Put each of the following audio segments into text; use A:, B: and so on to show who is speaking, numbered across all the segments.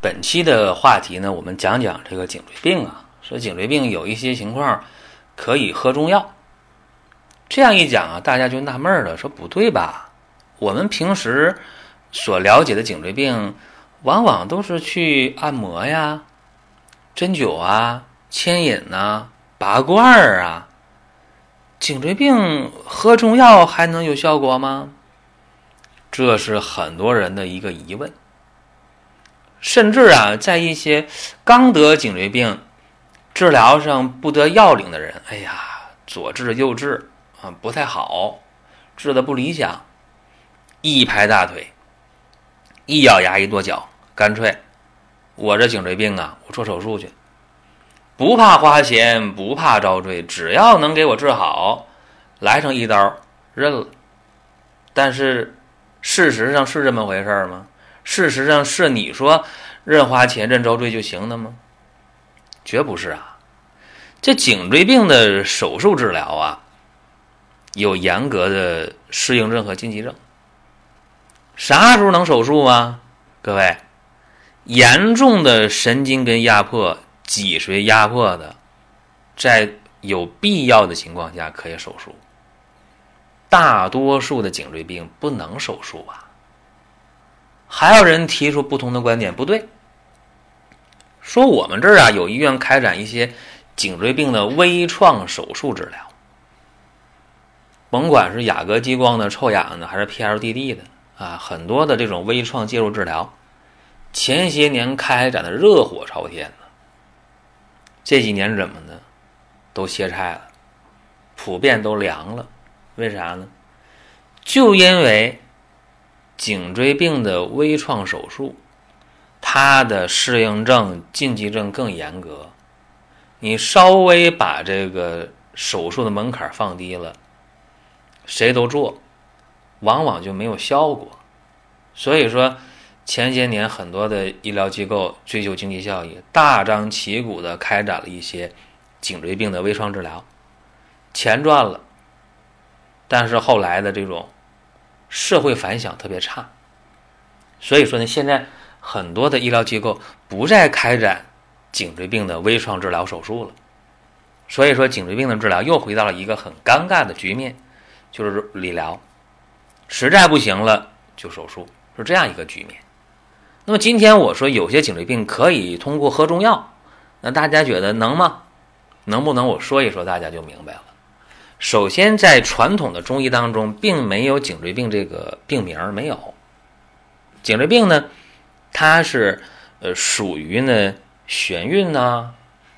A: 本期的话题呢，我们讲讲这个颈椎病啊。说颈椎病有一些情况可以喝中药。这样一讲啊，大家就纳闷了，说不对吧？我们平时所了解的颈椎病，往往都是去按摩呀、针灸啊、牵引呐、拔罐儿啊。颈椎病喝中药还能有效果吗？这是很多人的一个疑问。甚至啊，在一些刚得颈椎病、治疗上不得要领的人，哎呀，左治右治啊，不太好，治的不理想，一拍大腿，一咬牙一跺脚，干脆我这颈椎病啊，我做手术去，不怕花钱，不怕遭罪，只要能给我治好，来上一刀认了。但是事实上是这么回事吗？事实上是你说认花钱认遭罪就行了吗？绝不是啊！这颈椎病的手术治疗啊，有严格的适应症和禁忌症。啥时候能手术啊？各位，严重的神经根压迫、脊髓压迫的，在有必要的情况下可以手术。大多数的颈椎病不能手术啊。还有人提出不同的观点，不对，说我们这儿啊有医院开展一些颈椎病的微创手术治疗，甭管是雅阁激光的、臭氧的，还是 PLDD 的啊，很多的这种微创介入治疗，前些年开展的热火朝天的，这几年怎么呢，都歇菜了，普遍都凉了，为啥呢？就因为。颈椎病的微创手术，它的适应症、禁忌症更严格。你稍微把这个手术的门槛放低了，谁都做，往往就没有效果。所以说，前些年很多的医疗机构追求经济效益，大张旗鼓的开展了一些颈椎病的微创治疗，钱赚了，但是后来的这种。社会反响特别差，所以说呢，现在很多的医疗机构不再开展颈椎病的微创治疗手术了。所以说，颈椎病的治疗又回到了一个很尴尬的局面，就是理疗，实在不行了就手术，是这样一个局面。那么今天我说有些颈椎病可以通过喝中药，那大家觉得能吗？能不能？我说一说，大家就明白了。首先，在传统的中医当中，并没有颈椎病这个病名没有。颈椎病呢，它是呃属于呢眩晕呐、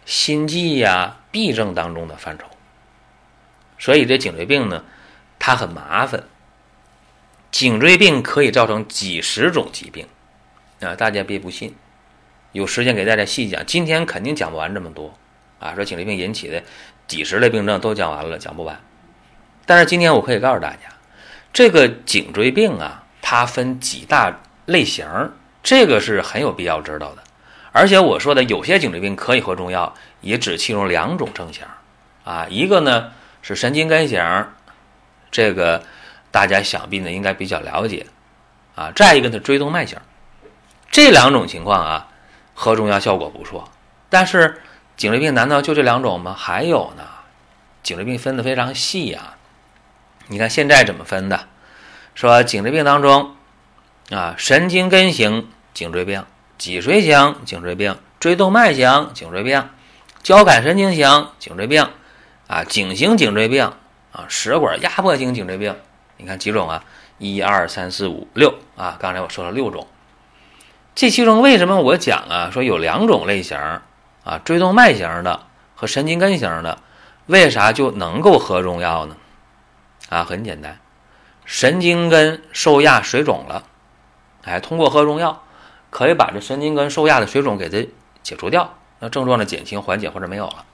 A: 心悸呀、痹症当中的范畴。所以这颈椎病呢，它很麻烦。颈椎病可以造成几十种疾病啊，大家别不信。有时间给大家细讲，今天肯定讲不完这么多啊。说颈椎病引起的。几十类病症都讲完了，讲不完。但是今天我可以告诉大家，这个颈椎病啊，它分几大类型，这个是很有必要知道的。而且我说的有些颈椎病可以喝中药，也只其中两种症型啊。一个呢是神经根型，这个大家想必呢应该比较了解啊。再一个呢椎动脉型，这两种情况啊，喝中药效果不错，但是。颈椎病难道就这两种吗？还有呢，颈椎病分的非常细啊。你看现在怎么分的？说颈椎病当中啊，神经根型颈椎病、脊髓型颈椎病、椎动脉型颈椎病、交感神经型颈椎病啊，颈型颈椎病啊，食管压迫型颈椎病。你看几种啊？一二三四五六啊！刚才我说了六种。这其中为什么我讲啊？说有两种类型。啊，椎动脉型的和神经根型的，为啥就能够喝中药呢？啊，很简单，神经根受压水肿了，哎，通过喝中药可以把这神经根受压的水肿给它解除掉，那症状的减轻、缓解或者没有了。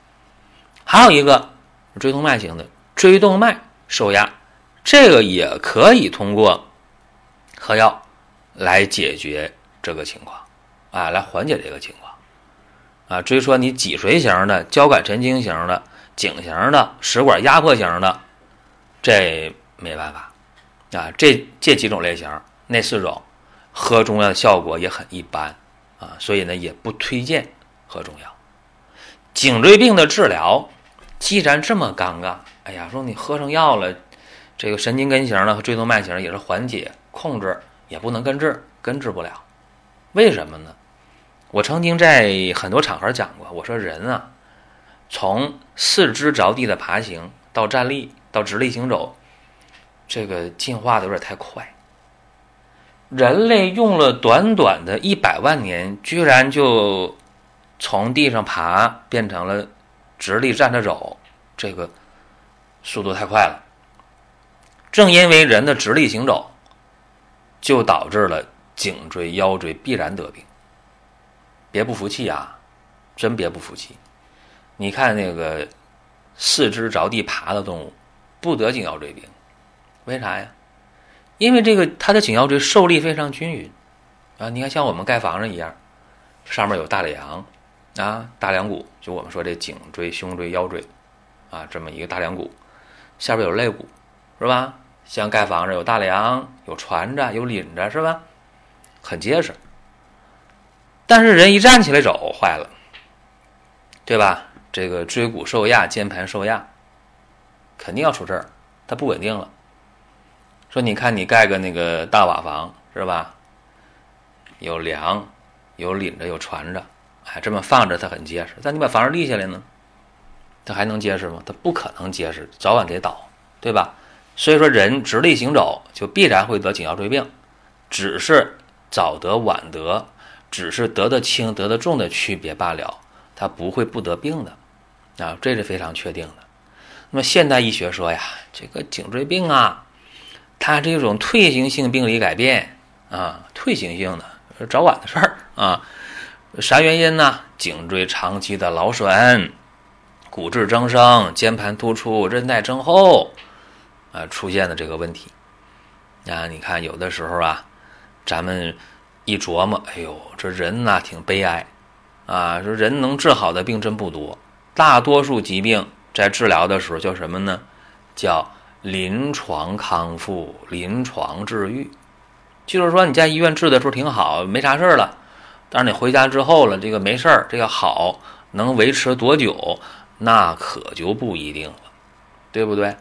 A: 还有一个椎动脉型的椎动脉受压，这个也可以通过喝药来解决这个情况，啊，来缓解这个情况。啊，至于说你脊髓型的、交感神经型的、颈型的、食管压迫型的，这没办法。啊，这这几种类型，那四种。喝中药的效果也很一般啊，所以呢也不推荐喝中药。颈椎病的治疗既然这么尴尬，哎呀，说你喝上药了，这个神经根型的和椎动脉型也是缓解控制，也不能根治，根治不了。为什么呢？我曾经在很多场合讲过，我说人啊，从四肢着地的爬行到站立到直立行走，这个进化的有点太快。人类用了短短的一百万年，居然就从地上爬变成了直立站着走，这个速度太快了。正因为人的直立行走，就导致了颈椎、腰椎必然得病。别不服气啊，真别不服气！你看那个四肢着地爬的动物，不得颈腰椎病，为啥呀？因为这个，它的颈腰椎受力非常均匀，啊，你看像我们盖房子一样，上面有大梁，啊，大梁骨，就我们说这颈椎、胸椎、腰椎，啊，这么一个大梁骨，下边有肋骨，是吧？像盖房子有大梁，有传着，有领着，是吧？很结实。但是人一站起来走，坏了，对吧？这个椎骨受压，肩盘受压，肯定要出事儿，它不稳定了。说你看，你盖个那个大瓦房是吧？有梁，有领着，有传着，哎，这么放着它很结实。但你把房子立下来呢，它还能结实吗？它不可能结实，早晚得倒，对吧？所以说，人直立行走就必然会得颈腰椎病，只是早得晚得，只是得的轻得的重的区别罢了，它不会不得病的啊，这是非常确定的。那么现代医学说呀，这个颈椎病啊。它这种退行性病理改变啊，退行性的早晚的事儿啊，啥原因呢？颈椎长期的劳损、骨质增生、肩盘突出、韧带增厚啊，出现的这个问题啊。你看，有的时候啊，咱们一琢磨，哎呦，这人呐挺悲哀啊。说人能治好的病真不多，大多数疾病在治疗的时候叫什么呢？叫。临床康复、临床治愈，就是说你在医院治的时候挺好，没啥事儿了。但是你回家之后了，这个没事儿，这个好能维持多久，那可就不一定了，对不对？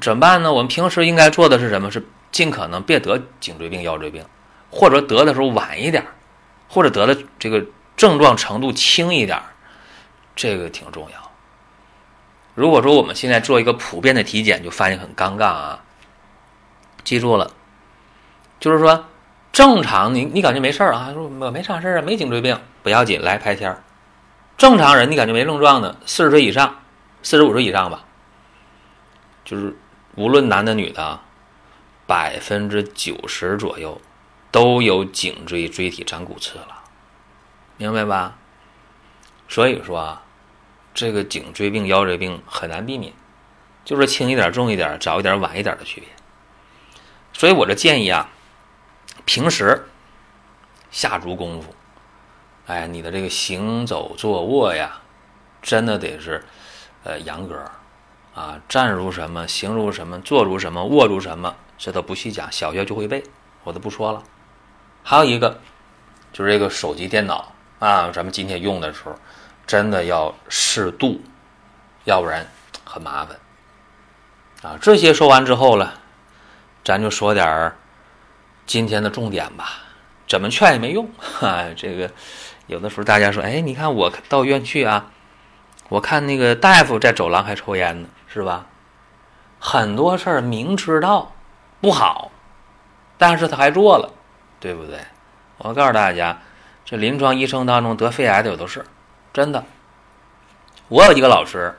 A: 怎么办呢？我们平时应该做的是什么？是尽可能别得颈椎病、腰椎病，或者得的时候晚一点，或者得的这个症状程度轻一点，这个挺重要。如果说我们现在做一个普遍的体检，就发现很尴尬啊！记住了，就是说正常你你感觉没事儿啊，说我没啥事儿啊，没颈椎病不要紧，来拍片儿。正常人你感觉没症状的，四十岁以上，四十五岁以上吧，就是无论男的女的，百分之九十左右都有颈椎椎体长骨刺了，明白吧？所以说啊。这个颈椎病、腰椎病很难避免，就是轻一点、重一点、早一点、晚一点的区别。所以我这建议啊，平时下足功夫，哎，你的这个行走、坐卧呀，真的得是呃严格啊，站如什么，行如什么，坐如什么，卧如什么，这都不细讲，小学就会背，我都不说了。还有一个就是这个手机、电脑啊，咱们今天用的时候。真的要适度，要不然很麻烦啊！这些说完之后了，咱就说点儿今天的重点吧。怎么劝也没用哈。这个有的时候大家说，哎，你看我到医院去啊，我看那个大夫在走廊还抽烟呢，是吧？很多事儿明知道不好，但是他还做了，对不对？我告诉大家，这临床医生当中得肺癌的有的是。真的，我有一个老师，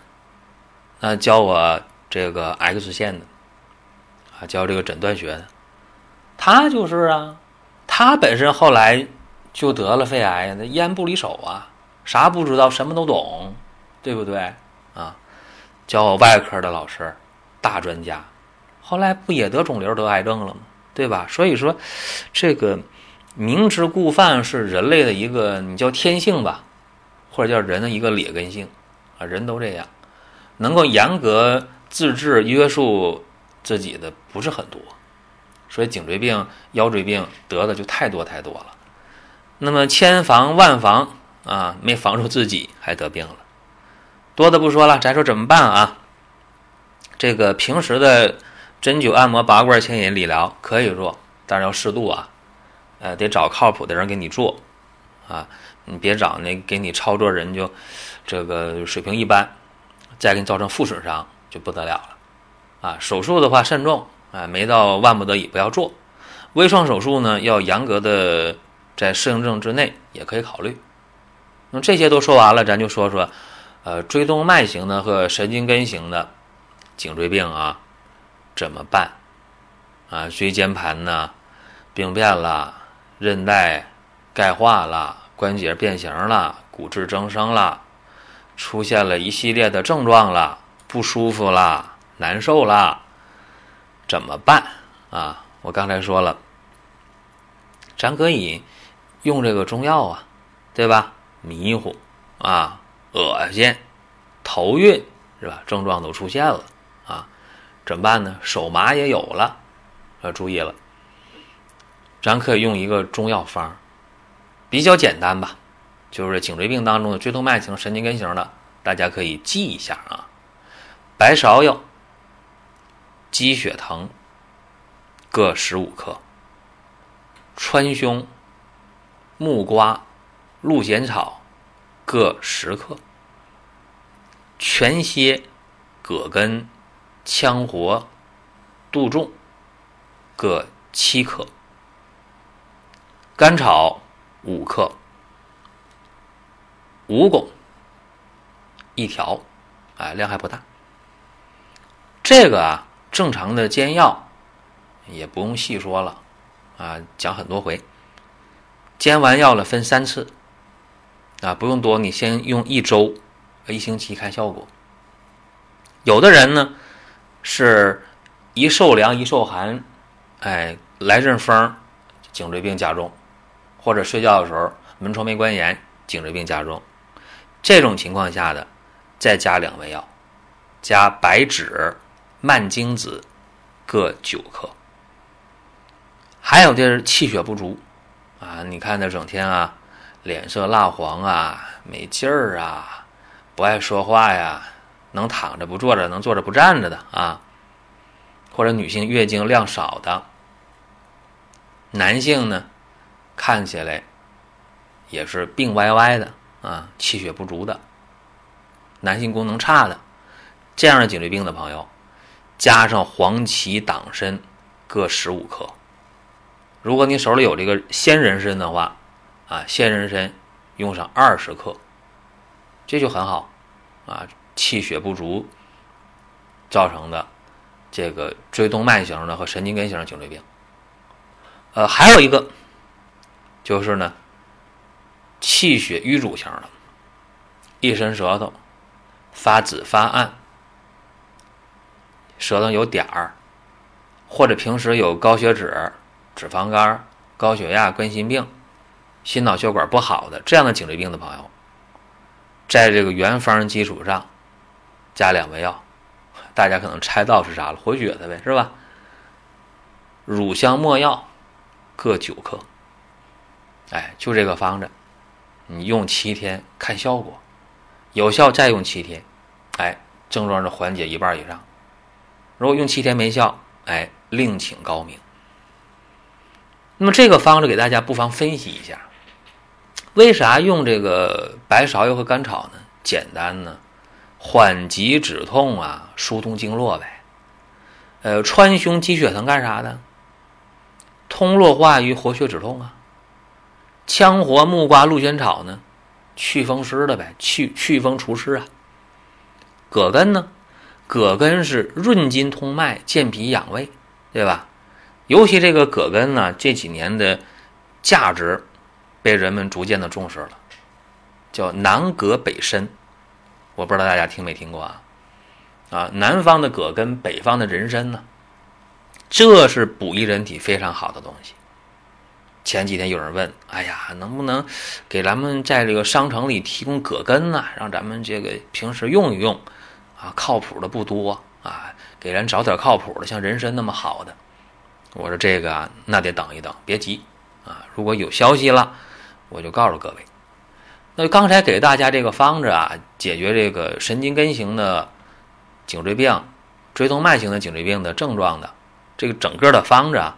A: 那教我这个 X 线的，啊，教这个诊断学的，他就是啊，他本身后来就得了肺癌，那烟不离手啊，啥不知道，什么都懂，对不对啊？教我外科的老师，大专家，后来不也得肿瘤、得癌症了吗？对吧？所以说，这个明知故犯是人类的一个你叫天性吧，或者叫人的一个劣根性啊，人都这样，能够严格自制约束自己的不是很多。所以颈椎病、腰椎病得的就太多太多了，那么千防万防啊，没防住自己还得病了，多的不说了，咱说怎么办啊？这个平时的针灸、按摩、拔罐、牵引、理疗可以做，但是要适度啊，呃，得找靠谱的人给你做啊，你别找那给你操作人就这个水平一般，再给你造成负损伤就不得了了啊。手术的话慎重。啊，没到万不得已不要做，微创手术呢要严格的在适应症之内也可以考虑。那这些都说完了，咱就说说，呃，椎动脉型的和神经根型的颈椎病啊，怎么办？啊，椎间盘呢病变了，韧带钙化了，关节变形了，骨质增生了，出现了一系列的症状了，不舒服了，难受了。怎么办啊？我刚才说了，咱可以用这个中药啊，对吧？迷糊啊，恶心，头晕是吧？症状都出现了啊，怎么办呢？手麻也有了，要注意了。咱可以用一个中药方，比较简单吧，就是颈椎病当中的椎动脉型、神经根型的，大家可以记一下啊，白芍药。鸡血藤各十五克，川芎、木瓜、鹿衔草各十克，全蝎、葛根、羌活、杜仲各七克，甘草五克，蜈蚣一条，哎，量还不大。这个啊。正常的煎药也不用细说了，啊，讲很多回。煎完药了分三次，啊，不用多，你先用一周、一星期看效果。有的人呢是一受凉一受寒，哎，来阵风，颈椎病加重，或者睡觉的时候门窗没关严，颈椎病加重。这种情况下的，再加两味药，加白芷。蔓荆子各九克，还有就是气血不足啊！你看他整天啊，脸色蜡黄啊，没劲儿啊，不爱说话呀，能躺着不坐着，能坐着不站着的啊，或者女性月经量少的，男性呢，看起来也是病歪歪的啊，气血不足的，男性功能差的，这样的颈椎病的朋友。加上黄芪、党参各十五克。如果你手里有这个鲜人参的话，啊，鲜人参用上二十克，这就很好。啊，气血不足造成的这个椎动脉型的和神经根型的颈椎病。呃，还有一个就是呢，气血瘀阻型的，一伸舌头发紫发暗。舌头有点儿，或者平时有高血脂、脂肪肝、高血压、冠心病、心脑血管不好的这样的颈椎病的朋友，在这个原方基础上加两味药，大家可能猜到是啥了，活血的呗，是吧？乳香没药各九克，哎，就这个方子，你用七天看效果，有效再用七天，哎，症状是缓解一半以上。如果用七天没效，哎，另请高明。那么这个方子给大家不妨分析一下，为啥用这个白芍药和甘草呢？简单呢，缓急止痛啊，疏通经络呗。呃，川芎、鸡血藤干啥的？通络化瘀、活血止痛啊。羌活、木瓜、鹿衔草呢，祛风湿的呗，祛祛风除湿啊。葛根呢？葛根是润筋通脉、健脾养胃，对吧？尤其这个葛根呢，这几年的价值被人们逐渐的重视了，叫南葛北参。我不知道大家听没听过啊？啊，南方的葛根，北方的人参呢，这是补益人体非常好的东西。前几天有人问，哎呀，能不能给咱们在这个商城里提供葛根呢？让咱们这个平时用一用啊，靠谱的不多啊，给人找点靠谱的，像人参那么好的。我说这个啊，那得等一等，别急啊。如果有消息了，我就告诉各位。那刚才给大家这个方子啊，解决这个神经根型的颈椎病、椎动脉型的颈椎病的症状的这个整个的方子啊，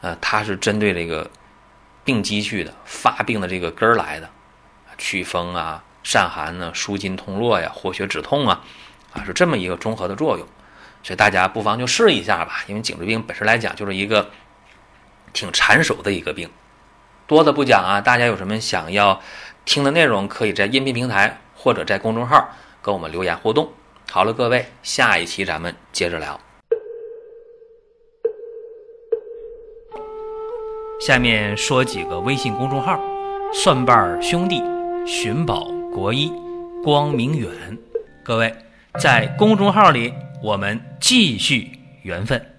A: 呃，它是针对这个病机去的、发病的这个根儿来的，祛风啊、散寒呢、舒筋通络呀、活血止痛啊，啊，是这么一个综合的作用。所以大家不妨就试一下吧，因为颈椎病本身来讲就是一个挺缠手的一个病。多的不讲啊，大家有什么想要？听的内容可以在音频平台或者在公众号跟我们留言互动。好了，各位，下一期咱们接着聊。
B: 下面说几个微信公众号：蒜瓣兄弟、寻宝国医、光明远。各位在公众号里，我们继续缘分。